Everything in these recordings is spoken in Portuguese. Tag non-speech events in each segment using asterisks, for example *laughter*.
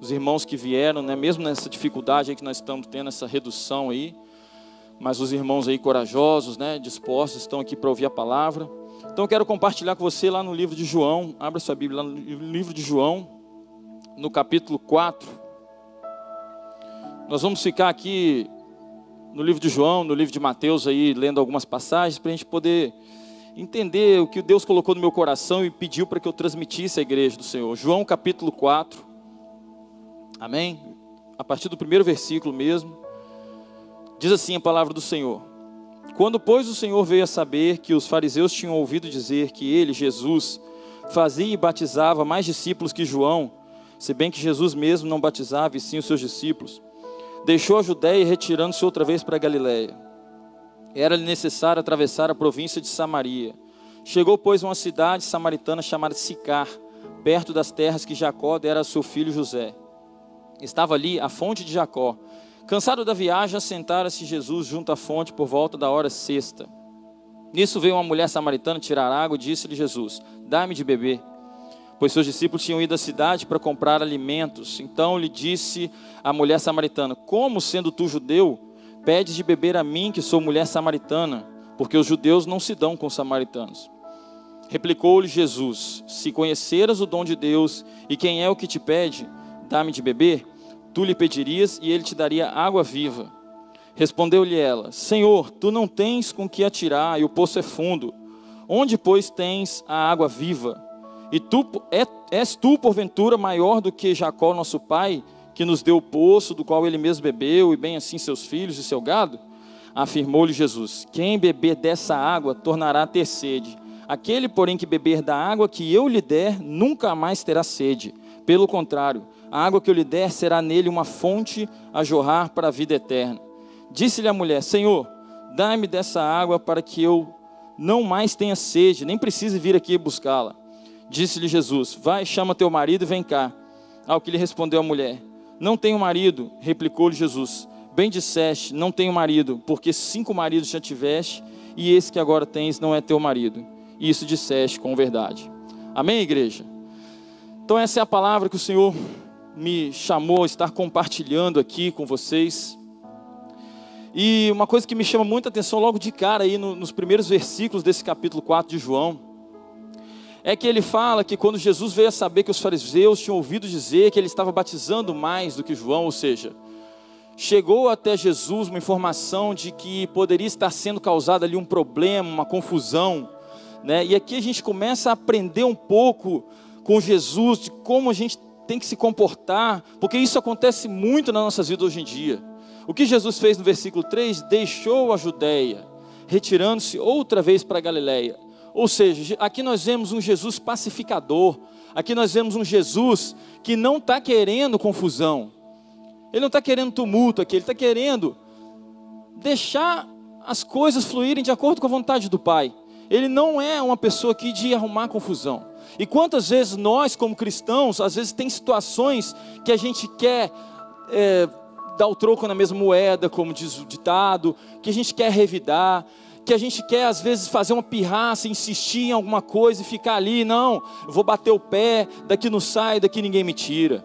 os irmãos que vieram, né, mesmo nessa dificuldade aí que nós estamos tendo, essa redução aí, mas os irmãos aí corajosos, né, dispostos, estão aqui para ouvir a palavra. Então eu quero compartilhar com você lá no livro de João, abra sua Bíblia lá no livro de João, no capítulo 4. Nós vamos ficar aqui no livro de João, no livro de Mateus aí, lendo algumas passagens, para a gente poder entender o que Deus colocou no meu coração e pediu para que eu transmitisse à igreja do Senhor. João capítulo 4. Amém? A partir do primeiro versículo mesmo. Diz assim a palavra do Senhor: Quando, pois, o Senhor veio a saber que os fariseus tinham ouvido dizer que ele, Jesus, fazia e batizava mais discípulos que João, se bem que Jesus mesmo não batizava e sim os seus discípulos, deixou a Judéia retirando-se outra vez para a Galiléia. Era-lhe necessário atravessar a província de Samaria. Chegou, pois, a uma cidade samaritana chamada Sicar, perto das terras que Jacó dera a seu filho José. Estava ali a fonte de Jacó. Cansado da viagem, assentara-se Jesus junto à fonte por volta da hora sexta. Nisso veio uma mulher samaritana tirar água e disse-lhe Jesus: Dá-me de beber. Pois seus discípulos tinham ido à cidade para comprar alimentos. Então lhe disse a mulher samaritana: Como, sendo tu judeu, pedes de beber a mim, que sou mulher samaritana? Porque os judeus não se dão com os samaritanos. Replicou-lhe Jesus: Se conheceras o dom de Deus e quem é o que te pede, dá-me de beber tu lhe pedirias e ele te daria água viva. Respondeu-lhe ela: Senhor, tu não tens com que atirar e o poço é fundo. Onde, pois, tens a água viva? E tu é, és tu, porventura, maior do que Jacó, nosso pai, que nos deu o poço, do qual ele mesmo bebeu, e bem assim seus filhos e seu gado? Afirmou-lhe Jesus: Quem beber dessa água tornará a ter sede. Aquele, porém, que beber da água que eu lhe der, nunca mais terá sede. Pelo contrário, a água que eu lhe der será nele uma fonte a jorrar para a vida eterna. Disse-lhe a mulher: Senhor, dá-me dessa água para que eu não mais tenha sede, nem precise vir aqui buscá-la. Disse-lhe Jesus: Vai, chama teu marido e vem cá. Ao que lhe respondeu a mulher: Não tenho marido. Replicou-lhe Jesus: Bem disseste, não tenho marido, porque cinco maridos já tiveste, e esse que agora tens não é teu marido. Isso disseste com verdade. Amém, igreja? Então, essa é a palavra que o Senhor me chamou a estar compartilhando aqui com vocês. E uma coisa que me chama muita atenção logo de cara aí no, nos primeiros versículos desse capítulo 4 de João, é que ele fala que quando Jesus veio a saber que os fariseus tinham ouvido dizer que ele estava batizando mais do que João, ou seja, chegou até Jesus uma informação de que poderia estar sendo causado ali um problema, uma confusão, né? E aqui a gente começa a aprender um pouco com Jesus de como a gente tem que se comportar, porque isso acontece muito nas nossas vidas hoje em dia. O que Jesus fez no versículo 3? Deixou a Judéia, retirando-se outra vez para a Galiléia. Ou seja, aqui nós vemos um Jesus pacificador, aqui nós vemos um Jesus que não está querendo confusão, ele não está querendo tumulto aqui, ele está querendo deixar as coisas fluírem de acordo com a vontade do Pai. Ele não é uma pessoa aqui de arrumar confusão. E quantas vezes nós, como cristãos, às vezes tem situações que a gente quer é, dar o troco na mesma moeda, como diz o ditado, que a gente quer revidar, que a gente quer às vezes fazer uma pirraça, insistir em alguma coisa e ficar ali, não, eu vou bater o pé, daqui não sai, daqui ninguém me tira.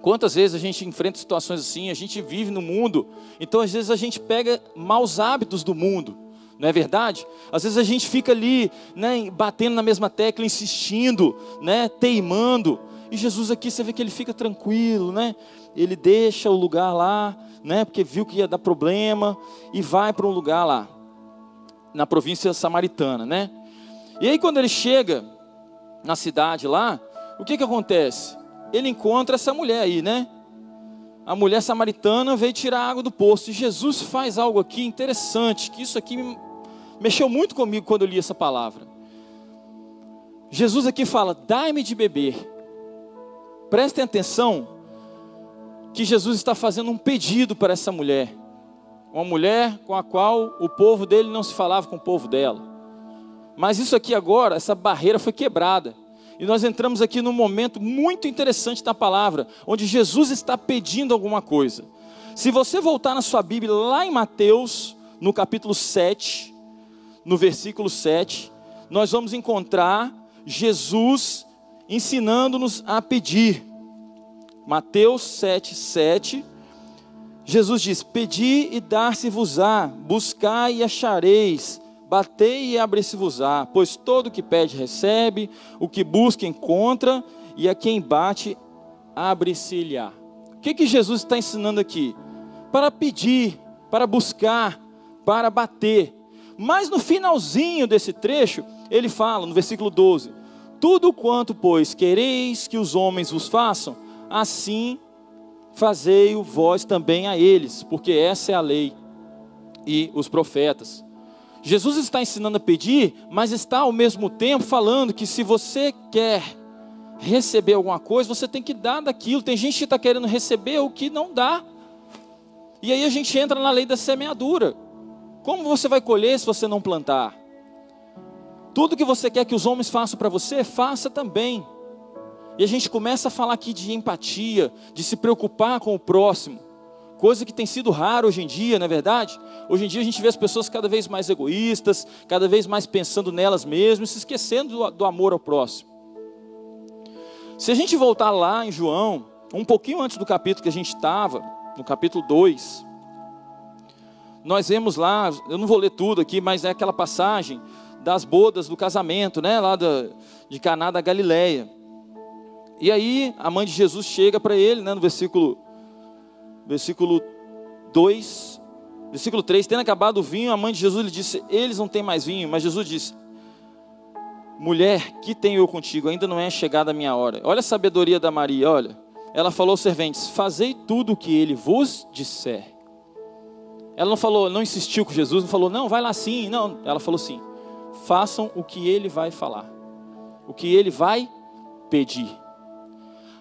Quantas vezes a gente enfrenta situações assim, a gente vive no mundo, então às vezes a gente pega maus hábitos do mundo não é verdade? Às vezes a gente fica ali, né, batendo na mesma tecla, insistindo, né, teimando. E Jesus aqui você vê que ele fica tranquilo, né? Ele deixa o lugar lá, né, porque viu que ia dar problema e vai para um lugar lá na província samaritana, né? E aí quando ele chega na cidade lá, o que que acontece? Ele encontra essa mulher aí, né? A mulher samaritana veio tirar água do poço. E Jesus faz algo aqui interessante, que isso aqui mexeu muito comigo quando eu li essa palavra. Jesus aqui fala: dai-me de beber. Prestem atenção que Jesus está fazendo um pedido para essa mulher. Uma mulher com a qual o povo dele não se falava com o povo dela. Mas isso aqui agora, essa barreira foi quebrada. E nós entramos aqui num momento muito interessante da palavra, onde Jesus está pedindo alguma coisa. Se você voltar na sua Bíblia, lá em Mateus, no capítulo 7, no versículo 7, nós vamos encontrar Jesus ensinando-nos a pedir. Mateus 7, 7. Jesus diz: Pedi e dar-se-vos-á, buscai e achareis, batei e abre-se-vos-á, pois todo o que pede recebe, o que busca encontra, e a quem bate abre-se-lhe-á. O que, que Jesus está ensinando aqui? Para pedir, para buscar, para bater. Mas no finalzinho desse trecho, ele fala, no versículo 12: Tudo quanto, pois, quereis que os homens vos façam, assim fazei-o vós também a eles, porque essa é a lei e os profetas. Jesus está ensinando a pedir, mas está ao mesmo tempo falando que se você quer receber alguma coisa, você tem que dar daquilo. Tem gente que está querendo receber o que não dá. E aí a gente entra na lei da semeadura. Como você vai colher se você não plantar? Tudo que você quer que os homens façam para você, faça também. E a gente começa a falar aqui de empatia, de se preocupar com o próximo. Coisa que tem sido raro hoje em dia, não é verdade? Hoje em dia a gente vê as pessoas cada vez mais egoístas, cada vez mais pensando nelas mesmas, se esquecendo do, do amor ao próximo. Se a gente voltar lá em João, um pouquinho antes do capítulo que a gente estava, no capítulo 2, nós vemos lá, eu não vou ler tudo aqui, mas é aquela passagem das bodas do casamento, né, lá de Caná da Galileia. E aí a mãe de Jesus chega para ele, né, no versículo versículo 2, versículo 3, tendo acabado o vinho, a mãe de Jesus lhe disse: "Eles não têm mais vinho", mas Jesus disse: Mulher, que tenho eu contigo? Ainda não é chegada a minha hora. Olha a sabedoria da Maria, olha. Ela falou aos serventes: Fazei tudo o que ele vos disser. Ela não falou, não insistiu com Jesus, não falou, não, vai lá sim. Não, ela falou sim. Façam o que ele vai falar, o que ele vai pedir.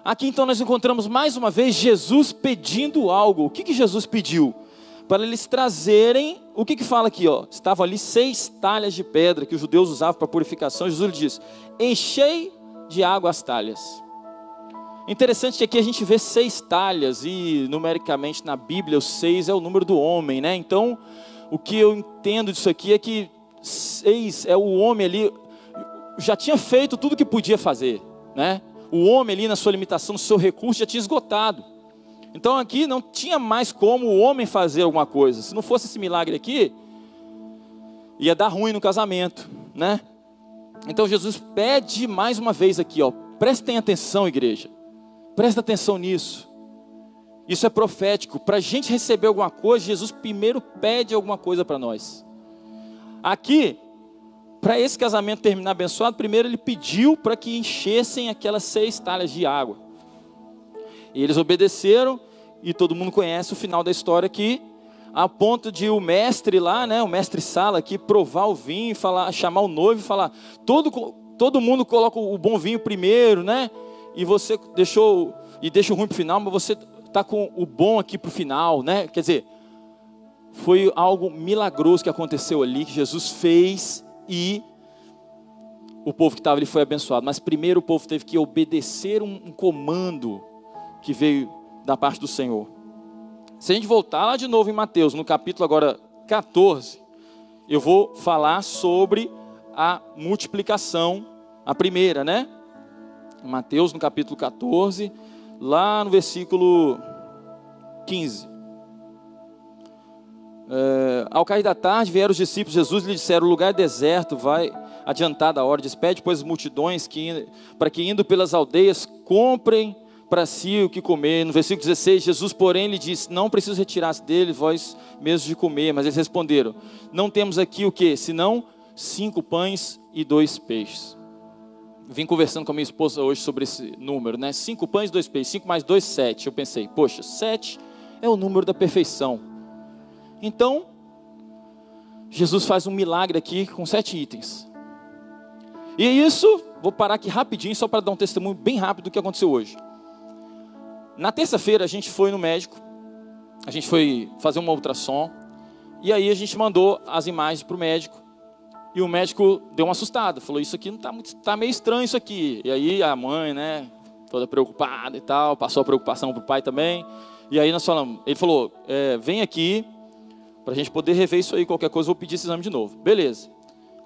Aqui então nós encontramos mais uma vez Jesus pedindo algo. O que, que Jesus pediu? para eles trazerem, o que que fala aqui, ó? Estavam ali seis talhas de pedra que os judeus usavam para purificação. Jesus lhe diz: "Enchei de água as talhas". Interessante que aqui a gente vê seis talhas e numericamente na Bíblia o seis é o número do homem, né? Então, o que eu entendo disso aqui é que seis é o homem ali já tinha feito tudo que podia fazer, né? O homem ali na sua limitação, no seu recurso já tinha esgotado. Então aqui não tinha mais como o homem fazer alguma coisa. Se não fosse esse milagre aqui, ia dar ruim no casamento, né? Então Jesus pede mais uma vez aqui, ó, prestem atenção, igreja. Presta atenção nisso. Isso é profético. Para a gente receber alguma coisa, Jesus primeiro pede alguma coisa para nós. Aqui, para esse casamento terminar abençoado, primeiro ele pediu para que enchessem aquelas seis talhas de água. E eles obedeceram e todo mundo conhece o final da história aqui, a ponto de o mestre lá, né, o mestre Sala aqui, provar o vinho, falar, chamar o noivo e falar, todo, todo mundo coloca o bom vinho primeiro, né, e você deixou, e deixa o ruim para o final, mas você está com o bom aqui para o final, né, quer dizer, foi algo milagroso que aconteceu ali, que Jesus fez e o povo que estava ali foi abençoado, mas primeiro o povo teve que obedecer um, um comando que veio da parte do Senhor. Se a gente voltar lá de novo em Mateus, no capítulo agora 14, eu vou falar sobre a multiplicação, a primeira, né? Mateus no capítulo 14, lá no versículo 15. É, ao cair da tarde vieram os discípulos de Jesus e lhe disseram: O lugar é deserto, vai adiantada a hora, despede, pois multidões que, para que indo pelas aldeias comprem para si o que comer. No versículo 16, Jesus, porém, lhe disse: Não preciso retirar-se dele, vós mesmos de comer. Mas eles responderam: Não temos aqui o que? Senão cinco pães e dois peixes. Vim conversando com a minha esposa hoje sobre esse número, né? Cinco pães dois peixes. Cinco mais dois, sete. Eu pensei, poxa, sete é o número da perfeição. Então, Jesus faz um milagre aqui com sete itens. E é isso, vou parar aqui rapidinho, só para dar um testemunho bem rápido do que aconteceu hoje. Na terça-feira a gente foi no médico, a gente foi fazer uma ultrassom, e aí a gente mandou as imagens para o médico. E o médico deu uma assustada, falou: Isso aqui não está muito, tá meio estranho isso aqui. E aí a mãe, né, toda preocupada e tal, passou a preocupação para o pai também. E aí nós falamos, ele falou: é, Vem aqui para a gente poder rever isso aí. Qualquer coisa, vou pedir esse exame de novo. Beleza.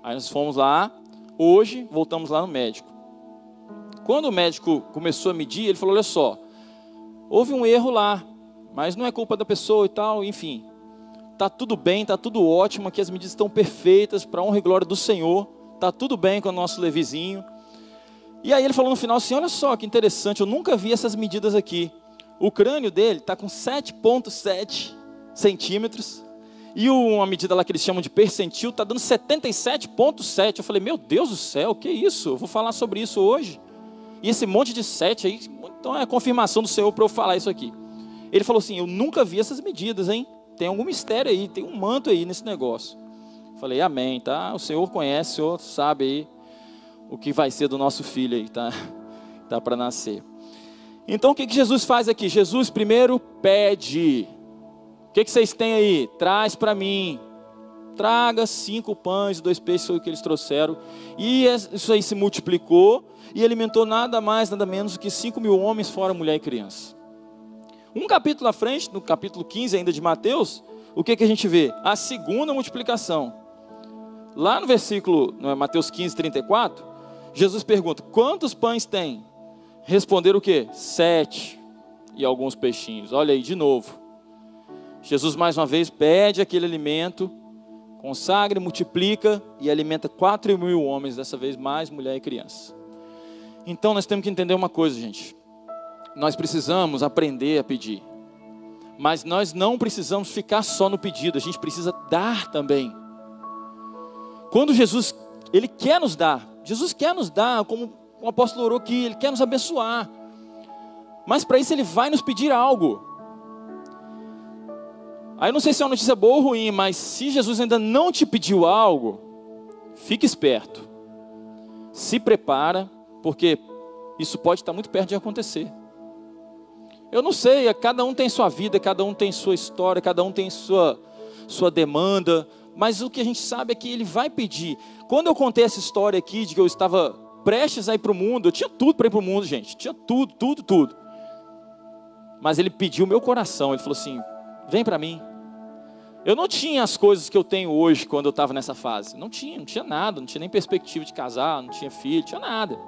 Aí nós fomos lá. Hoje voltamos lá no médico. Quando o médico começou a medir, ele falou: Olha só, houve um erro lá, mas não é culpa da pessoa e tal, enfim. Tá tudo bem, tá tudo ótimo, aqui as medidas estão perfeitas para honra e glória do Senhor. Tá tudo bem com o nosso levizinho. E aí ele falou no final assim: "Olha só que interessante, eu nunca vi essas medidas aqui. O crânio dele está com 7,7 centímetros. E uma medida lá que eles chamam de percentil está dando 77,7. Eu falei, meu Deus do céu, que isso? Eu vou falar sobre isso hoje. E esse monte de 7 aí, então é a confirmação do Senhor para eu falar isso aqui. Ele falou assim: Eu nunca vi essas medidas, hein? Tem algum mistério aí, tem um manto aí nesse negócio. Falei, Amém, tá? O Senhor conhece, o Senhor sabe aí o que vai ser do nosso filho aí, tá? *laughs* Tá para nascer. Então o que, que Jesus faz aqui? Jesus primeiro pede. O que, que vocês têm aí? Traz para mim. Traga cinco pães e dois peixes, o que eles trouxeram. E isso aí se multiplicou e alimentou nada mais, nada menos do que cinco mil homens, fora mulher e criança. Um capítulo à frente, no capítulo 15 ainda de Mateus, o que, que a gente vê? A segunda multiplicação. Lá no versículo, no Mateus 15, 34, Jesus pergunta: quantos pães tem? Responderam o quê? Sete e alguns peixinhos. Olha aí, de novo. Jesus mais uma vez pede aquele alimento, consagra, multiplica e alimenta quatro mil homens, dessa vez mais mulher e criança. Então nós temos que entender uma coisa, gente. Nós precisamos aprender a pedir. Mas nós não precisamos ficar só no pedido, a gente precisa dar também. Quando Jesus, Ele quer nos dar, Jesus quer nos dar, como o apóstolo orou aqui, Ele quer nos abençoar. Mas para isso Ele vai nos pedir algo. Aí não sei se é uma notícia boa ou ruim, mas se Jesus ainda não te pediu algo, fique esperto. Se prepara, porque isso pode estar muito perto de acontecer. Eu não sei, cada um tem sua vida, cada um tem sua história, cada um tem sua, sua demanda, mas o que a gente sabe é que ele vai pedir. Quando eu contei essa história aqui de que eu estava prestes a ir para o mundo, eu tinha tudo para ir para o mundo, gente, tinha tudo, tudo, tudo. Mas ele pediu o meu coração, ele falou assim: vem para mim. Eu não tinha as coisas que eu tenho hoje quando eu estava nessa fase. Não tinha, não tinha nada, não tinha nem perspectiva de casar, não tinha filho, não tinha nada.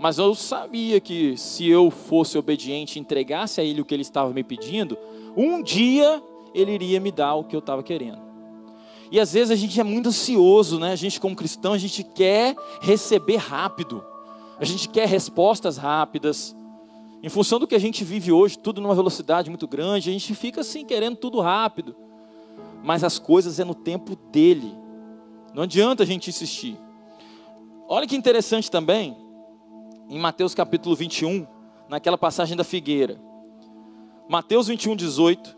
Mas eu sabia que se eu fosse obediente e entregasse a ele o que ele estava me pedindo, um dia ele iria me dar o que eu estava querendo. E às vezes a gente é muito ansioso, né? A gente como cristão, a gente quer receber rápido. A gente quer respostas rápidas. Em função do que a gente vive hoje, tudo numa velocidade muito grande, a gente fica assim querendo tudo rápido. Mas as coisas é no tempo dele. Não adianta a gente insistir. Olha que interessante também, em Mateus capítulo 21, naquela passagem da figueira. Mateus 21, 18.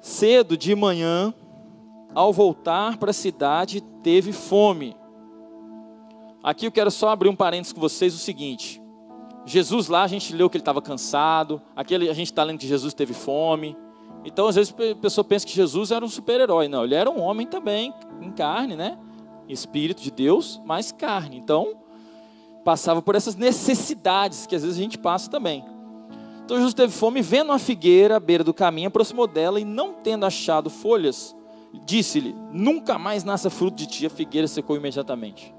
Cedo de manhã, ao voltar para a cidade, teve fome. Aqui eu quero só abrir um parênteses com vocês: o seguinte. Jesus lá, a gente leu que ele estava cansado. Aqui a gente está lendo que Jesus teve fome. Então, às vezes, a pessoa pensa que Jesus era um super-herói. Não, ele era um homem também, em carne, né? Espírito de Deus, mas carne. Então, passava por essas necessidades que às vezes a gente passa também. Então Jesus teve fome, vendo uma figueira à beira do caminho, aproximou dela e, não tendo achado folhas, disse-lhe: Nunca mais nasça fruto de ti. A figueira secou imediatamente.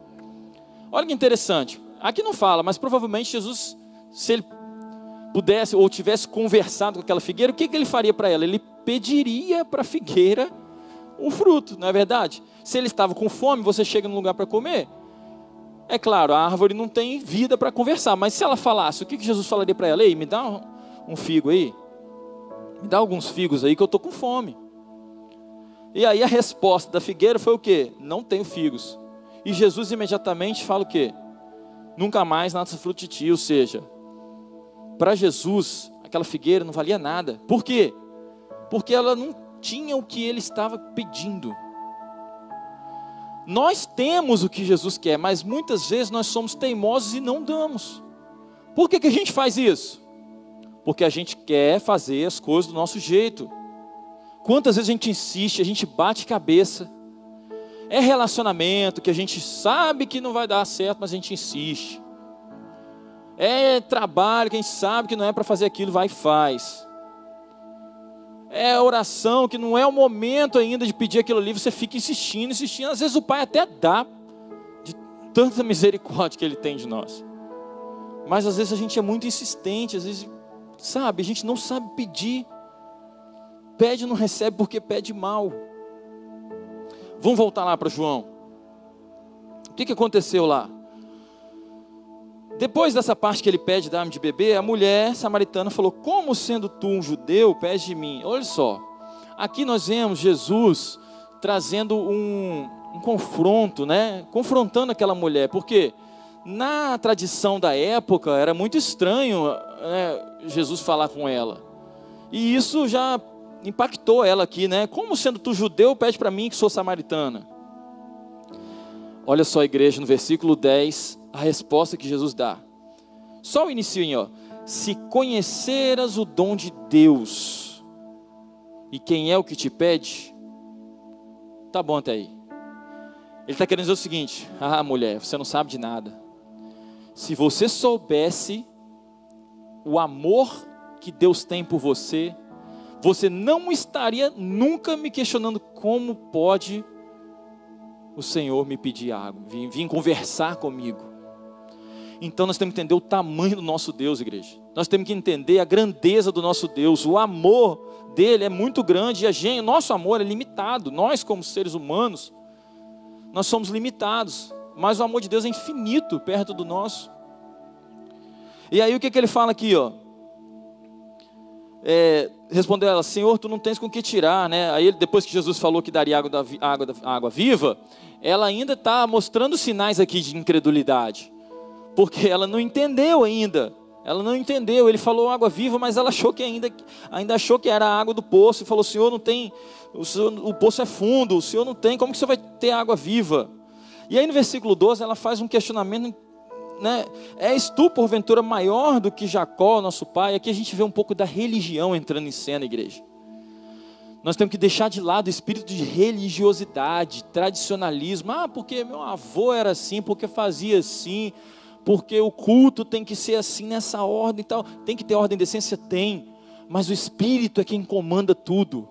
Olha que interessante. Aqui não fala, mas provavelmente Jesus, se ele pudesse ou tivesse conversado com aquela figueira, o que, que ele faria para ela? Ele pediria para a figueira um fruto, não é verdade? Se ele estava com fome, você chega num lugar para comer, é claro, a árvore não tem vida para conversar, mas se ela falasse, o que Jesus falaria para ela? Ei, me dá um figo aí, me dá alguns figos aí que eu estou com fome. E aí a resposta da figueira foi o quê? Não tenho figos. E Jesus imediatamente fala o quê? Nunca mais nasce fruto de ti, ou seja, para Jesus aquela figueira não valia nada. Por quê? Porque ela não tinha o que ele estava pedindo. Nós temos o que Jesus quer, mas muitas vezes nós somos teimosos e não damos. Por que, que a gente faz isso? Porque a gente quer fazer as coisas do nosso jeito. Quantas vezes a gente insiste, a gente bate cabeça. É relacionamento que a gente sabe que não vai dar certo, mas a gente insiste. É trabalho que a gente sabe que não é para fazer aquilo, vai e faz é oração, que não é o momento ainda de pedir aquilo ali, você fica insistindo, insistindo. Às vezes o Pai até dá, de tanta misericórdia que Ele tem de nós. Mas às vezes a gente é muito insistente, às vezes Sabe, a gente não sabe pedir. Pede e não recebe porque pede mal. Vamos voltar lá para João. O que, que aconteceu lá? Depois dessa parte que ele pede dar-me de beber, a mulher samaritana falou: Como sendo tu um judeu, pede de mim? Olha só, aqui nós vemos Jesus trazendo um, um confronto, né? Confrontando aquela mulher, porque na tradição da época era muito estranho né, Jesus falar com ela, e isso já impactou ela aqui, né? Como sendo tu judeu, pede para mim que sou samaritana. Olha só, igreja, no versículo 10, a resposta que Jesus dá. Só o início, ó. Se conheceras o dom de Deus e quem é o que te pede, tá bom até aí. Ele está querendo dizer o seguinte: Ah, mulher, você não sabe de nada. Se você soubesse o amor que Deus tem por você, você não estaria nunca me questionando como pode o Senhor me pedir água, vir, vir conversar comigo. Então nós temos que entender o tamanho do nosso Deus, igreja. Nós temos que entender a grandeza do nosso Deus. O amor dele é muito grande e a gente, nosso amor é limitado. Nós, como seres humanos, nós somos limitados. Mas o amor de Deus é infinito perto do nosso. E aí o que, que ele fala aqui, ó? É, respondeu ela, Senhor, tu não tens com que tirar, né? Aí depois que Jesus falou que daria água, da, água, da, água viva, ela ainda está mostrando sinais aqui de incredulidade porque ela não entendeu ainda. Ela não entendeu. Ele falou água viva, mas ela achou que ainda, ainda achou que era a água do poço e falou: Senhor, não tem, o, senhor, o poço é fundo, o Senhor não tem, como que Senhor vai ter água viva? E aí no versículo 12 ela faz um questionamento, né? És tu porventura maior do que Jacó, nosso pai? Aqui a gente vê um pouco da religião entrando em cena, igreja. Nós temos que deixar de lado o espírito de religiosidade, tradicionalismo. Ah, porque meu avô era assim, porque fazia assim porque o culto tem que ser assim nessa ordem e tal. Tem que ter ordem de essência? Tem, mas o Espírito é quem comanda tudo.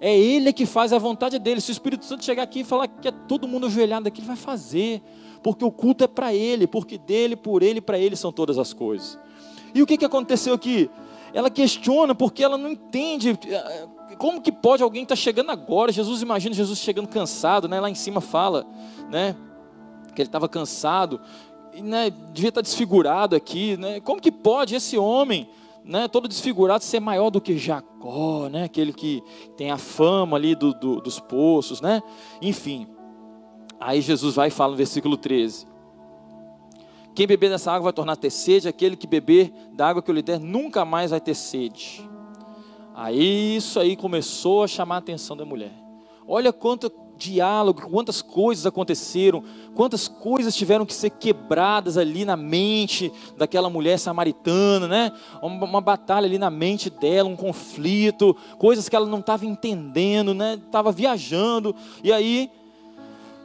É Ele que faz a vontade dele. Se o Espírito Santo chegar aqui e falar que é todo mundo ajoelhado aqui, ele vai fazer, porque o culto é para Ele, porque dele, por Ele, para Ele são todas as coisas. E o que, que aconteceu aqui? Ela questiona porque ela não entende eh, como que pode alguém estar tá chegando agora. Jesus imagina Jesus chegando cansado, né? Lá em cima fala, né? Que ele estava cansado né, devia estar desfigurado aqui, né? Como que pode esse homem, né, todo desfigurado, ser maior do que Jacó, né? Aquele que tem a fama ali do, do, dos poços, né? Enfim. Aí Jesus vai e fala no versículo 13: Quem beber dessa água vai tornar ter sede, aquele que beber da água que eu lhe der nunca mais vai ter sede. Aí isso aí começou a chamar a atenção da mulher. Olha quanto diálogo, quantas coisas aconteceram, quantas coisas tiveram que ser quebradas ali na mente daquela mulher samaritana, né? Uma, uma batalha ali na mente dela, um conflito, coisas que ela não estava entendendo, né? Estava viajando. E aí,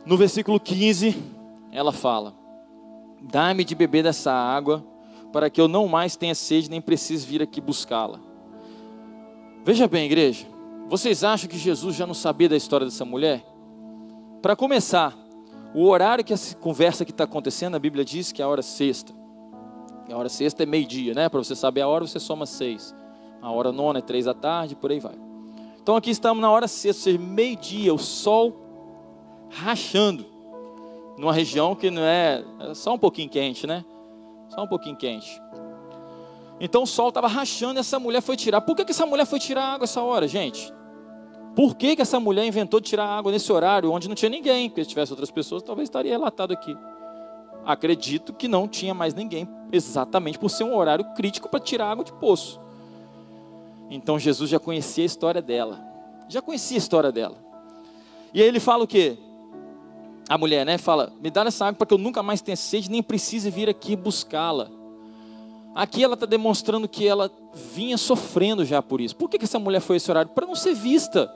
no versículo 15, ela fala: Dá-me de beber dessa água, para que eu não mais tenha sede, nem precise vir aqui buscá-la. Veja bem, igreja, vocês acham que Jesus já não sabia da história dessa mulher? Para começar, o horário que essa conversa que está acontecendo, a Bíblia diz que é a hora sexta. A hora sexta é meio-dia, né? Para você saber a hora, você soma seis. A hora nona é três da tarde, por aí vai. Então aqui estamos na hora sexta, ou seja, meio-dia, o sol rachando. Numa região que não é, é só um pouquinho quente, né? Só um pouquinho quente. Então o sol estava rachando e essa mulher foi tirar. Por que, que essa mulher foi tirar água essa hora, gente? Por que, que essa mulher inventou tirar água nesse horário, onde não tinha ninguém? Porque se tivesse outras pessoas, talvez estaria relatado aqui. Acredito que não tinha mais ninguém, exatamente por ser um horário crítico para tirar água de poço. Então Jesus já conhecia a história dela. Já conhecia a história dela. E aí ele fala o quê? A mulher, né? Fala: Me dá essa água para que eu nunca mais tenha sede, nem precise vir aqui buscá-la. Aqui ela está demonstrando que ela vinha sofrendo já por isso. Por que, que essa mulher foi esse horário? Para não ser vista.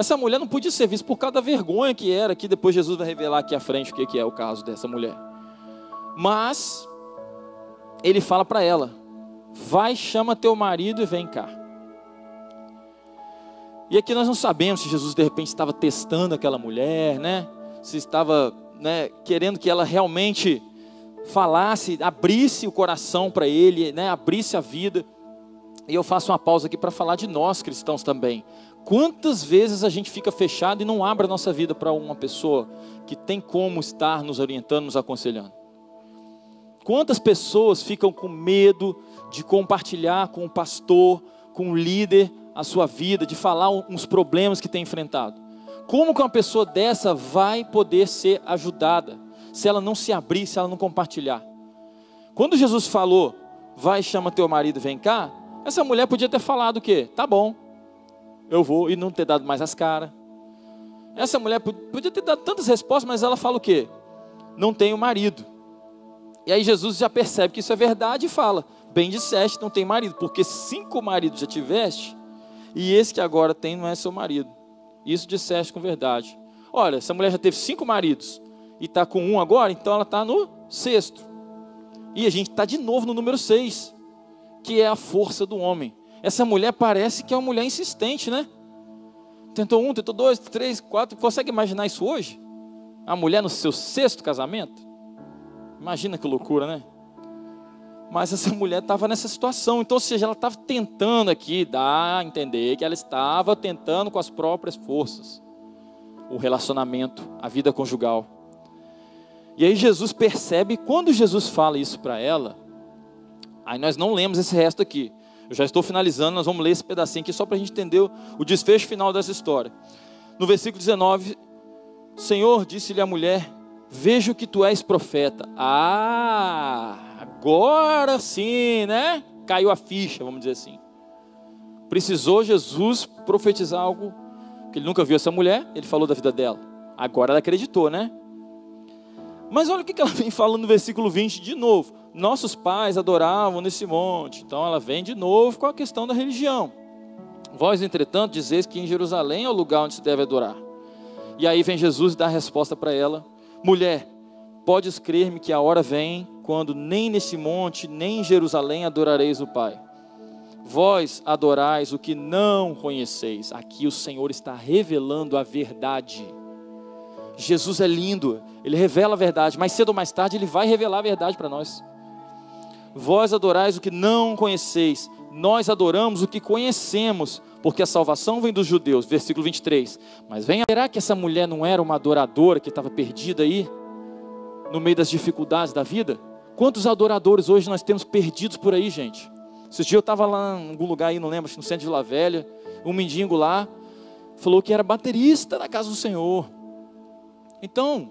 Essa mulher não podia ser vista por causa da vergonha que era, que depois Jesus vai revelar aqui à frente o que é o caso dessa mulher. Mas, ele fala para ela: vai, chama teu marido e vem cá. E aqui nós não sabemos se Jesus de repente estava testando aquela mulher, né? Se estava né, querendo que ela realmente falasse, abrisse o coração para ele, né? abrisse a vida. E eu faço uma pausa aqui para falar de nós cristãos também. Quantas vezes a gente fica fechado e não abre a nossa vida para uma pessoa que tem como estar nos orientando, nos aconselhando? Quantas pessoas ficam com medo de compartilhar com o pastor, com o líder, a sua vida, de falar uns problemas que tem enfrentado? Como que uma pessoa dessa vai poder ser ajudada se ela não se abrir, se ela não compartilhar? Quando Jesus falou, vai chama teu marido, vem cá, essa mulher podia ter falado o quê? Tá bom, eu vou, e não ter dado mais as caras. Essa mulher podia ter dado tantas respostas, mas ela fala o quê? Não tenho marido. E aí Jesus já percebe que isso é verdade e fala: Bem disseste, não tem marido, porque cinco maridos já tiveste, e esse que agora tem não é seu marido. Isso disseste com verdade. Olha, essa mulher já teve cinco maridos e está com um agora, então ela está no sexto. E a gente está de novo no número seis, que é a força do homem. Essa mulher parece que é uma mulher insistente, né? Tentou um, tentou dois, três, quatro. Consegue imaginar isso hoje? A mulher no seu sexto casamento? Imagina que loucura, né? Mas essa mulher estava nessa situação. Então, ou seja, ela estava tentando aqui dar a entender que ela estava tentando com as próprias forças o relacionamento, a vida conjugal. E aí Jesus percebe, quando Jesus fala isso para ela, aí nós não lemos esse resto aqui. Eu já estou finalizando, nós vamos ler esse pedacinho aqui só para a gente entender o desfecho final dessa história. No versículo 19, Senhor, disse-lhe a mulher: Vejo que tu és profeta. Ah, agora sim, né? Caiu a ficha, vamos dizer assim. Precisou Jesus profetizar algo que ele nunca viu essa mulher, ele falou da vida dela. Agora ela acreditou, né? Mas olha o que ela *laughs* vem falando no versículo 20 de novo. Nossos pais adoravam nesse monte. Então ela vem de novo com a questão da religião. Vós, entretanto, dizeis que em Jerusalém é o lugar onde se deve adorar. E aí vem Jesus e dá a resposta para ela Mulher, podes crer-me que a hora vem quando nem nesse monte, nem em Jerusalém adorareis o Pai. Vós adorais o que não conheceis. Aqui o Senhor está revelando a verdade. Jesus é lindo, ele revela a verdade, mas cedo ou mais tarde ele vai revelar a verdade para nós. Vós adorais o que não conheceis, nós adoramos o que conhecemos, porque a salvação vem dos judeus, versículo 23. Mas venha, será que essa mulher não era uma adoradora que estava perdida aí, no meio das dificuldades da vida? Quantos adoradores hoje nós temos perdidos por aí, gente? Esses dias eu estava lá em algum lugar aí, não lembro, no centro de La Velha, um mendigo lá, falou que era baterista da casa do Senhor. Então,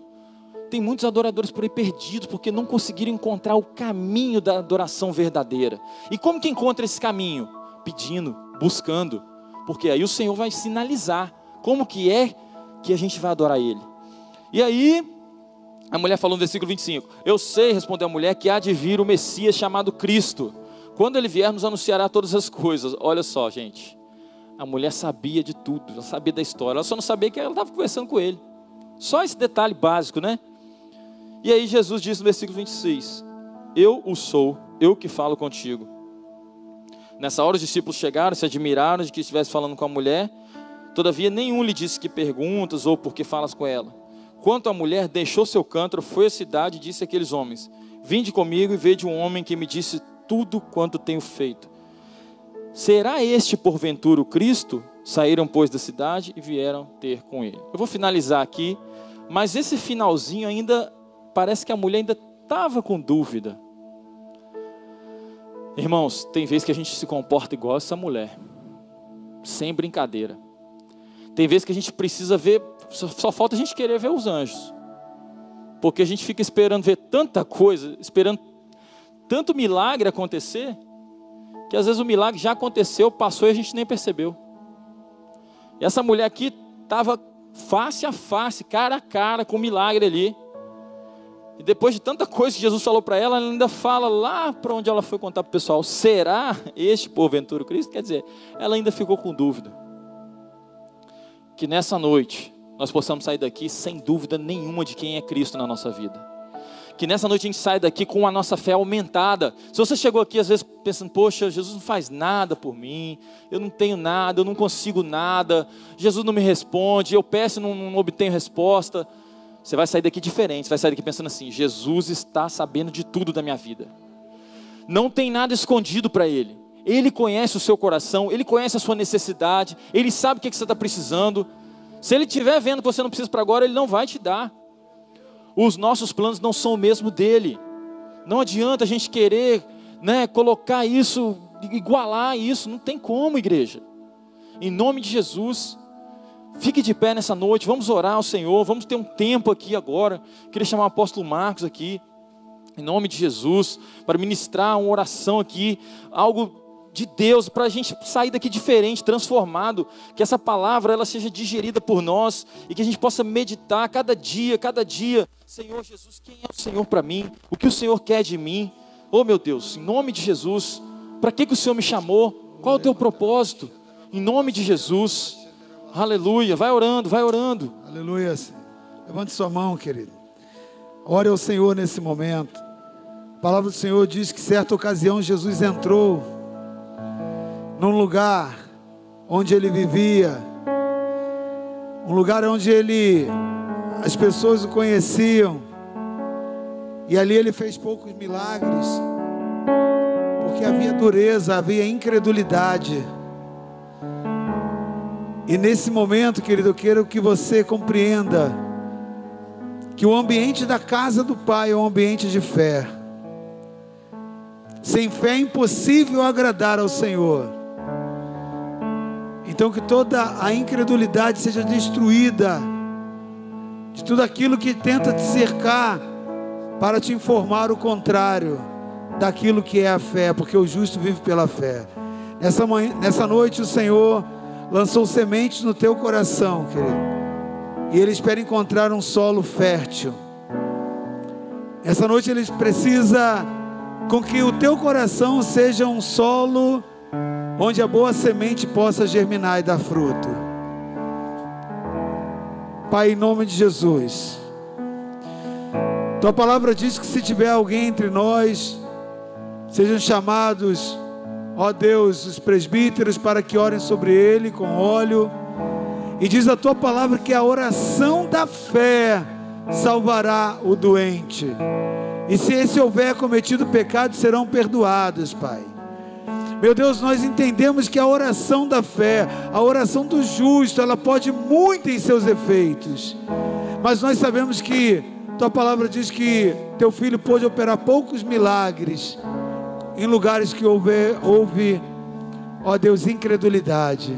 tem muitos adoradores por aí perdidos porque não conseguiram encontrar o caminho da adoração verdadeira. E como que encontra esse caminho? Pedindo, buscando, porque aí o Senhor vai sinalizar como que é que a gente vai adorar Ele. E aí, a mulher falou no versículo 25: Eu sei, respondeu a mulher, que há de vir o Messias chamado Cristo. Quando ele vier, nos anunciará todas as coisas. Olha só, gente. A mulher sabia de tudo, ela sabia da história, ela só não sabia que ela estava conversando com ele. Só esse detalhe básico, né? E aí Jesus disse no versículo 26: Eu o sou, eu que falo contigo. Nessa hora os discípulos chegaram, se admiraram de que estivesse falando com a mulher. Todavia nenhum lhe disse que perguntas ou por que falas com ela. Quanto a mulher deixou seu cântaro, foi à cidade e disse àqueles homens: Vinde comigo e vede um homem que me disse tudo quanto tenho feito. Será este porventura o Cristo? Saíram, pois, da cidade e vieram ter com ele. Eu vou finalizar aqui, mas esse finalzinho ainda parece que a mulher ainda estava com dúvida. Irmãos, tem vezes que a gente se comporta igual essa mulher, sem brincadeira. Tem vezes que a gente precisa ver, só, só falta a gente querer ver os anjos, porque a gente fica esperando ver tanta coisa, esperando tanto milagre acontecer, que às vezes o milagre já aconteceu, passou e a gente nem percebeu. E essa mulher aqui estava face a face, cara a cara com o milagre ali. E depois de tanta coisa que Jesus falou para ela, ela ainda fala lá para onde ela foi contar para o pessoal: será este porventura o Cristo? Quer dizer, ela ainda ficou com dúvida. Que nessa noite nós possamos sair daqui sem dúvida nenhuma de quem é Cristo na nossa vida. Que nessa noite a gente saia daqui com a nossa fé aumentada. Se você chegou aqui às vezes pensando, poxa, Jesus não faz nada por mim, eu não tenho nada, eu não consigo nada, Jesus não me responde, eu peço e não, não obtenho resposta. Você vai sair daqui diferente, você vai sair daqui pensando assim: Jesus está sabendo de tudo da minha vida. Não tem nada escondido para Ele. Ele conhece o seu coração, Ele conhece a sua necessidade, Ele sabe o que você está precisando. Se Ele estiver vendo que você não precisa para agora, Ele não vai te dar. Os nossos planos não são o mesmo dele. Não adianta a gente querer né, colocar isso, igualar isso, não tem como, igreja. Em nome de Jesus, fique de pé nessa noite, vamos orar ao Senhor, vamos ter um tempo aqui agora. Queria chamar o apóstolo Marcos aqui, em nome de Jesus, para ministrar uma oração aqui, algo de Deus, para a gente sair daqui diferente, transformado, que essa palavra ela seja digerida por nós e que a gente possa meditar cada dia, cada dia, Senhor Jesus, quem é o Senhor para mim? O que o Senhor quer de mim? Oh meu Deus, em nome de Jesus, para que, que o Senhor me chamou? Qual o teu propósito? Em nome de Jesus, aleluia, vai orando, vai orando. Aleluia. Levante sua mão, querido. Ore ao Senhor nesse momento. A palavra do Senhor diz que certa ocasião Jesus entrou num lugar onde ele vivia, um lugar onde ele as pessoas o conheciam. E ali ele fez poucos milagres, porque havia dureza, havia incredulidade. E nesse momento, querido, eu quero que você compreenda que o ambiente da casa do Pai é um ambiente de fé. Sem fé é impossível agradar ao Senhor. Então que toda a incredulidade seja destruída de tudo aquilo que tenta te cercar para te informar o contrário daquilo que é a fé, porque o justo vive pela fé. Nessa, manhã, nessa noite o Senhor lançou sementes no teu coração, querido. E Ele espera encontrar um solo fértil. Essa noite Ele precisa com que o teu coração seja um solo onde a boa semente possa germinar e dar fruto. Pai, em nome de Jesus. Tua palavra diz que se tiver alguém entre nós, sejam chamados, ó Deus, os presbíteros para que orem sobre ele com óleo. E diz a tua palavra que a oração da fé salvará o doente. E se esse houver cometido pecado, serão perdoados, Pai. Meu Deus, nós entendemos que a oração da fé, a oração do justo, ela pode muito em seus efeitos. Mas nós sabemos que tua palavra diz que teu filho pôde operar poucos milagres em lugares que houve, houve ó Deus, incredulidade.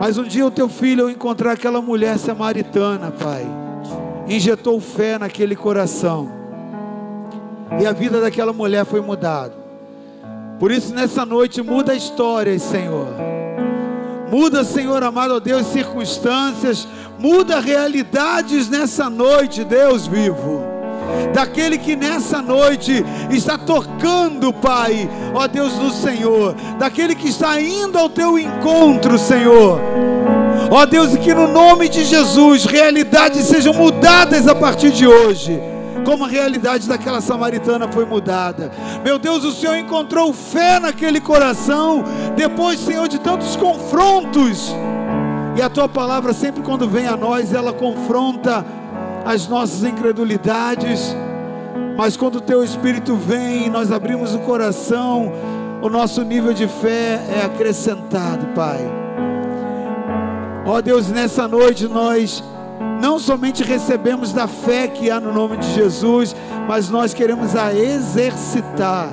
Mas um dia o teu filho, ao encontrar aquela mulher samaritana, Pai, injetou fé naquele coração. E a vida daquela mulher foi mudada. Por isso, nessa noite, muda histórias, Senhor. Muda, Senhor amado, ó Deus, circunstâncias. Muda realidades nessa noite, Deus vivo. Daquele que nessa noite está tocando, Pai, ó Deus do Senhor. Daquele que está indo ao teu encontro, Senhor. Ó Deus, e que no nome de Jesus realidades sejam mudadas a partir de hoje como a realidade daquela samaritana foi mudada. Meu Deus, o Senhor encontrou fé naquele coração, depois, Senhor, de tantos confrontos. E a tua palavra, sempre quando vem a nós, ela confronta as nossas incredulidades. Mas quando o teu Espírito vem nós abrimos o coração, o nosso nível de fé é acrescentado, Pai. Ó Deus, nessa noite nós não somente recebemos da fé que há no nome de Jesus, mas nós queremos a exercitar.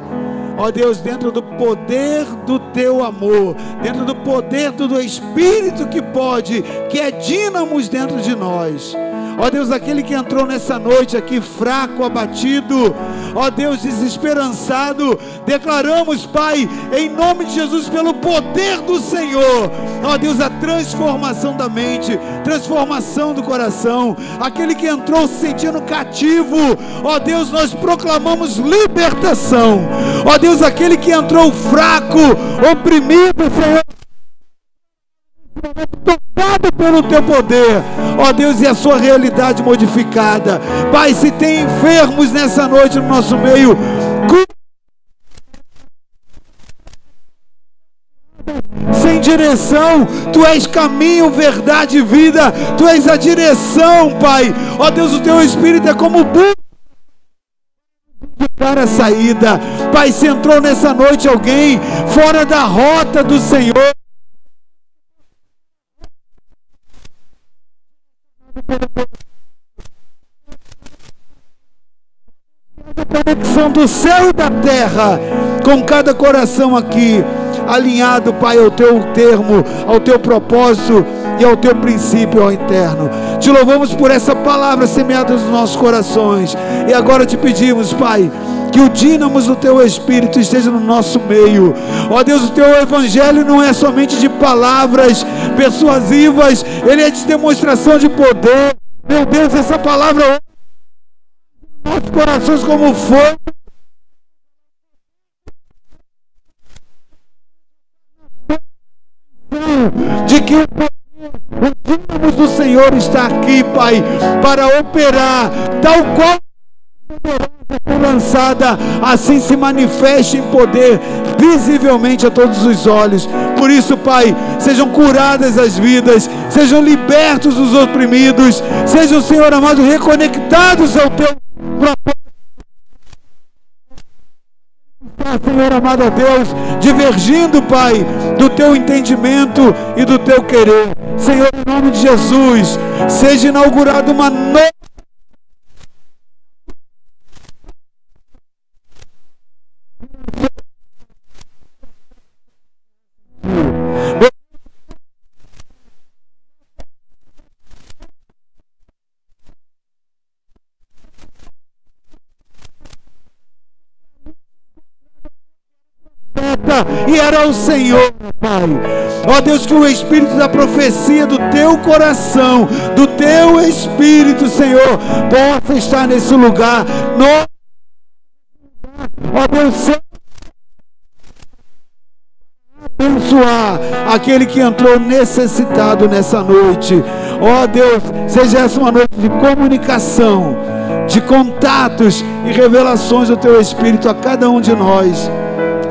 Ó Deus, dentro do poder do teu amor, dentro do poder do Espírito que pode, que é dínamos dentro de nós. Ó Deus, aquele que entrou nessa noite aqui fraco, abatido, ó Deus, desesperançado, declaramos, Pai, em nome de Jesus, pelo poder do Senhor, ó Deus, a transformação da mente, transformação do coração. Aquele que entrou se sentindo cativo, ó Deus, nós proclamamos libertação. Ó Deus, aquele que entrou fraco, oprimido, Senhor tocado pelo teu poder, ó Deus, e a sua realidade modificada. Pai, se tem enfermos nessa noite no nosso meio, sem direção, tu és caminho, verdade e vida, tu és a direção, Pai. Ó Deus, o teu espírito é como encontrar a saída. Pai, se entrou nessa noite alguém fora da rota do Senhor, conexão do céu e da terra com cada coração aqui alinhado, Pai, ao teu termo, ao teu propósito e ao teu princípio, ao eterno. Te louvamos por essa palavra semeada nos nossos corações. E agora te pedimos, Pai, que o dínamo do teu espírito esteja no nosso meio. Ó Deus, o teu evangelho não é somente de palavras persuasivas, ele é de demonstração de poder. Meu Deus, essa palavra nossos corações como fogo de que o dínamo do Senhor está aqui, Pai, para operar, tal qual foi lançada, assim se manifeste em poder visivelmente a todos os olhos. Por isso, Pai, sejam curadas as vidas, sejam libertos os oprimidos, sejam, Senhor amado, reconectados ao teu propósito. Senhor amado a Deus, divergindo, Pai, do teu entendimento e do teu querer. Senhor, em nome de Jesus, seja inaugurada uma nova e era o Senhor, Pai. Ó Deus, que o espírito da profecia do teu coração, do teu espírito, Senhor, possa estar nesse lugar. No... Ó Deus, abençoar aquele que entrou necessitado nessa noite. Ó Deus, seja essa uma noite de comunicação, de contatos e revelações do teu Espírito a cada um de nós